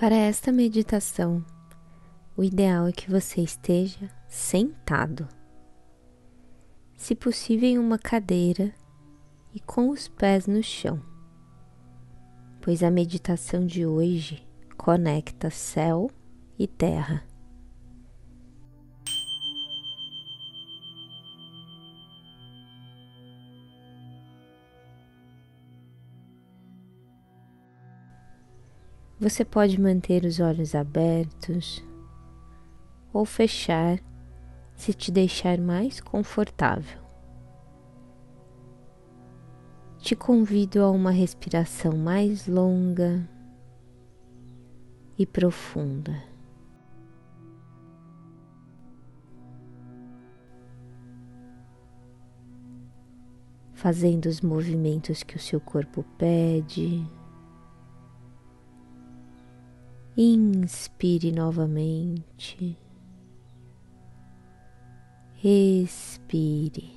Para esta meditação, o ideal é que você esteja sentado, se possível em uma cadeira e com os pés no chão, pois a meditação de hoje conecta céu e terra. Você pode manter os olhos abertos ou fechar se te deixar mais confortável. Te convido a uma respiração mais longa e profunda. Fazendo os movimentos que o seu corpo pede. Inspire novamente. Respire.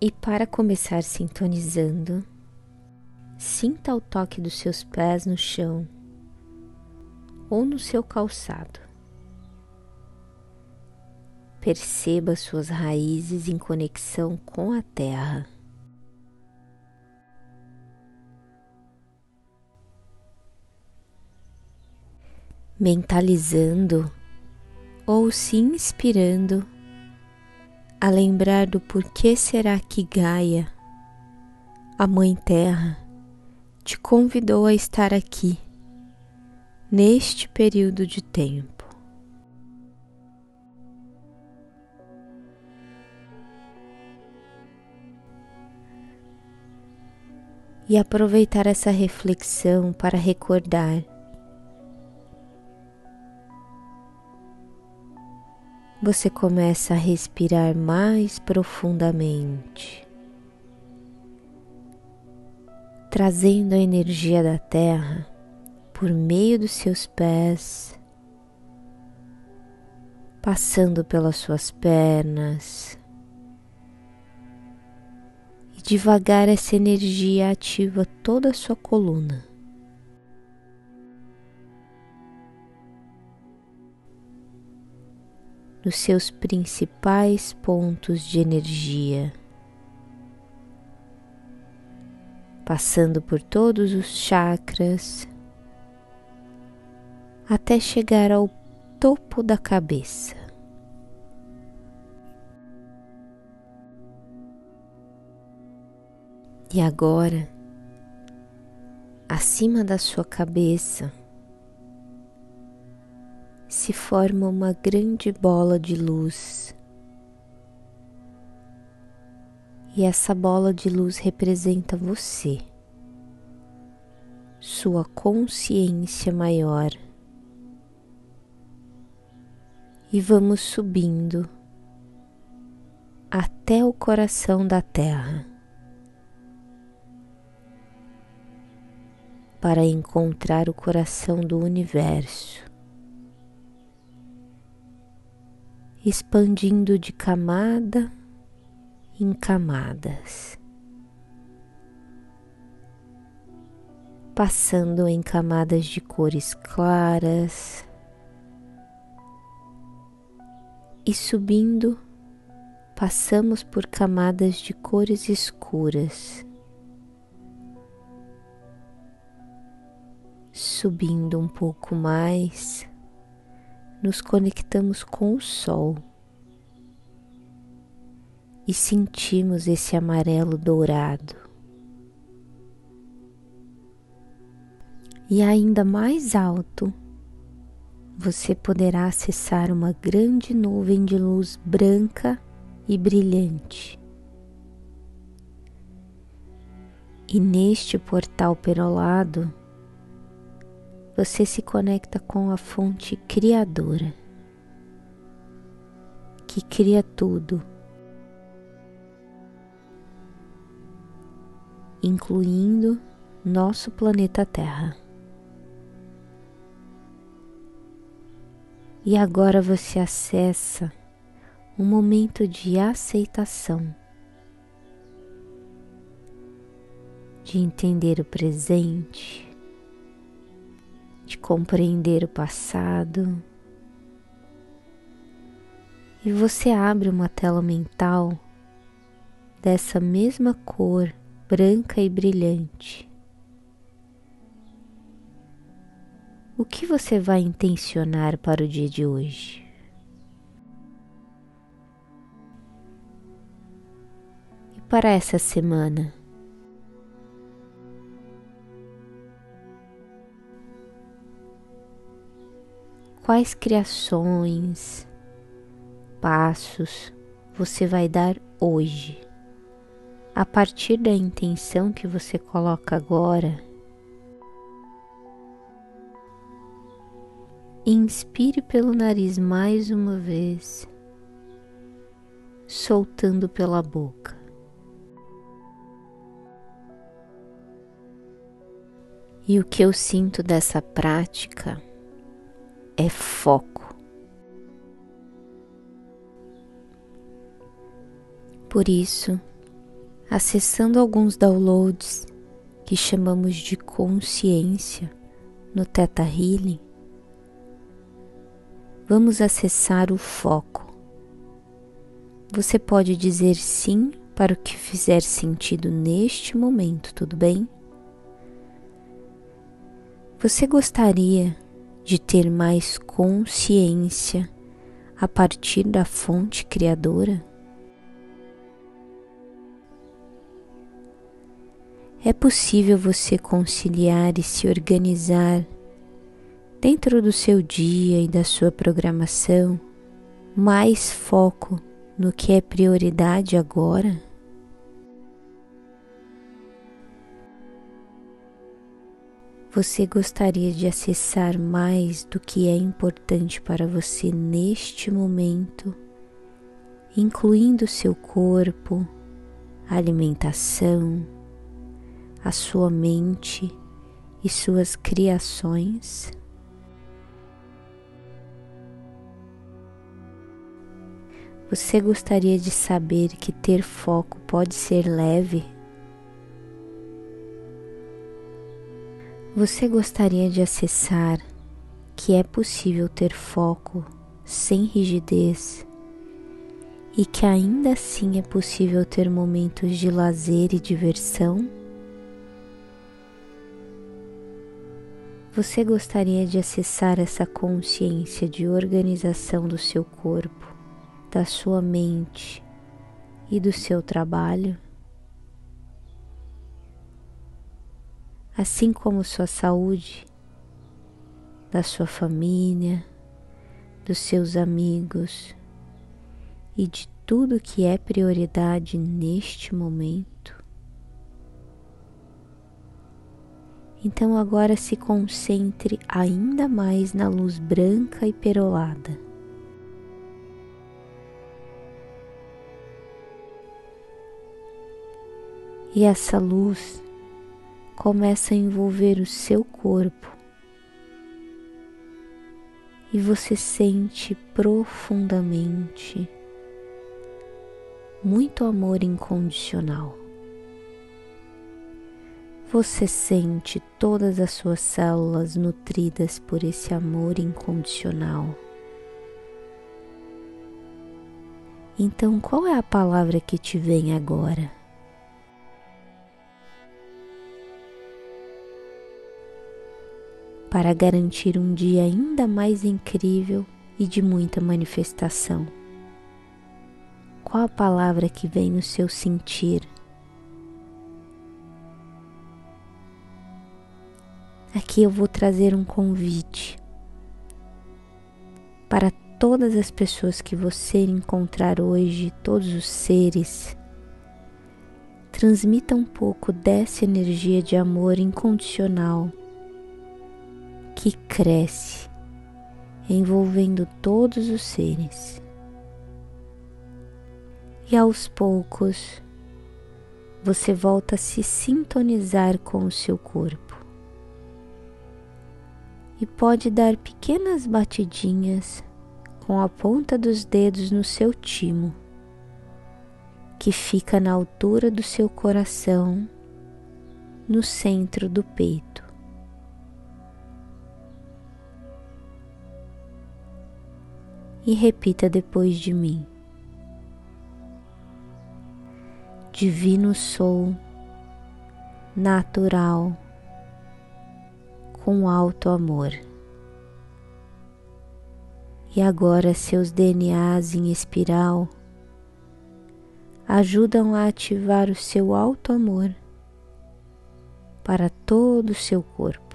E para começar sintonizando, sinta o toque dos seus pés no chão ou no seu calçado. Perceba suas raízes em conexão com a terra. Mentalizando ou se inspirando a lembrar do porquê será que Gaia, a Mãe Terra, te convidou a estar aqui neste período de tempo. E aproveitar essa reflexão para recordar você começa a respirar mais profundamente, trazendo a energia da terra por meio dos seus pés, passando pelas suas pernas. E devagar essa energia ativa toda a sua coluna. Nos seus principais pontos de energia, passando por todos os chakras até chegar ao topo da cabeça. E agora, acima da sua cabeça, se forma uma grande bola de luz. E essa bola de luz representa você, sua consciência maior. E vamos subindo até o coração da Terra. Para encontrar o coração do universo. Expandindo de camada em camadas, passando em camadas de cores claras. E subindo, passamos por camadas de cores escuras. Subindo um pouco mais, nos conectamos com o Sol e sentimos esse amarelo dourado. E ainda mais alto, você poderá acessar uma grande nuvem de luz branca e brilhante. E neste portal perolado, você se conecta com a fonte criadora que cria tudo, incluindo nosso planeta Terra. E agora você acessa um momento de aceitação, de entender o presente, de compreender o passado. E você abre uma tela mental dessa mesma cor branca e brilhante. O que você vai intencionar para o dia de hoje? E para essa semana? Quais criações, passos você vai dar hoje? A partir da intenção que você coloca agora, inspire pelo nariz mais uma vez, soltando pela boca. E o que eu sinto dessa prática é foco. Por isso, acessando alguns downloads que chamamos de consciência no Theta Healing, vamos acessar o foco. Você pode dizer sim para o que fizer sentido neste momento, tudo bem? Você gostaria de ter mais consciência a partir da fonte criadora? É possível você conciliar e se organizar dentro do seu dia e da sua programação mais foco no que é prioridade agora? Você gostaria de acessar mais do que é importante para você neste momento, incluindo seu corpo, a alimentação, a sua mente e suas criações? Você gostaria de saber que ter foco pode ser leve? Você gostaria de acessar que é possível ter foco sem rigidez e que ainda assim é possível ter momentos de lazer e diversão? Você gostaria de acessar essa consciência de organização do seu corpo, da sua mente e do seu trabalho? Assim como sua saúde, da sua família, dos seus amigos e de tudo que é prioridade neste momento. Então agora se concentre ainda mais na luz branca e perolada. E essa luz começa a envolver o seu corpo e você sente profundamente muito amor incondicional. Você sente todas as suas células nutridas por esse amor incondicional. Então, qual é a palavra que te vem agora? Para garantir um dia ainda mais incrível e de muita manifestação. Qual a palavra que vem no seu sentir? Aqui eu vou trazer um convite para todas as pessoas que você encontrar hoje, todos os seres. Transmita um pouco dessa energia de amor incondicional que cresce, envolvendo todos os seres. E aos poucos você volta a se sintonizar com o seu corpo. E pode dar pequenas batidinhas com a ponta dos dedos no seu timo, que fica na altura do seu coração no centro do peito. E repita depois de mim. Divino sou, natural, com alto amor. E agora seus DNAs em espiral ajudam a ativar o seu alto amor para todo o seu corpo,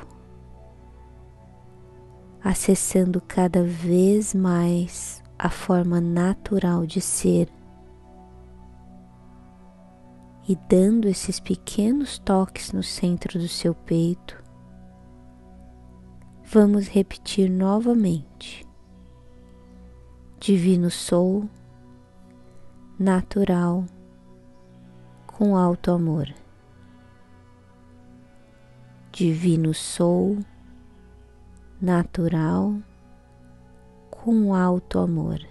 acessando cada vez mais a forma natural de ser e dando esses pequenos toques no centro do seu peito, vamos repetir novamente. Divino Sou, natural, com alto amor. Divino Sou, natural, com alto amor.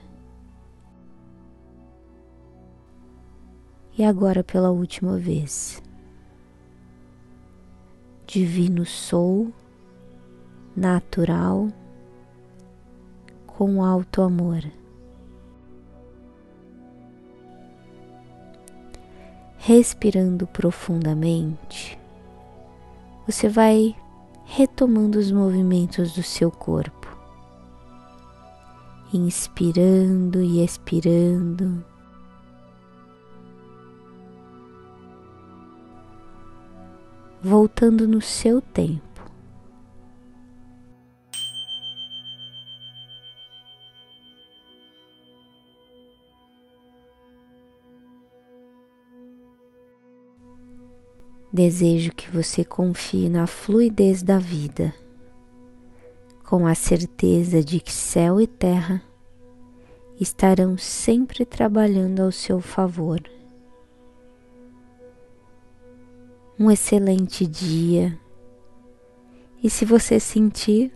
E agora pela última vez. Divino Sou, natural, com alto amor. Respirando profundamente, você vai retomando os movimentos do seu corpo, inspirando e expirando voltando no seu tempo. Desejo que você confie na fluidez da vida, com a certeza de que céu e terra estarão sempre trabalhando ao seu favor. um excelente dia. E se você sentir,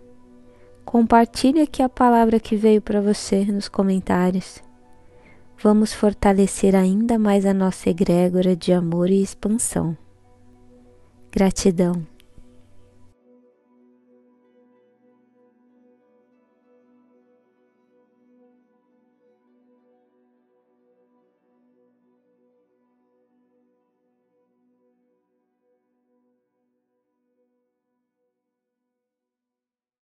compartilhe aqui a palavra que veio para você nos comentários. Vamos fortalecer ainda mais a nossa egrégora de amor e expansão. Gratidão.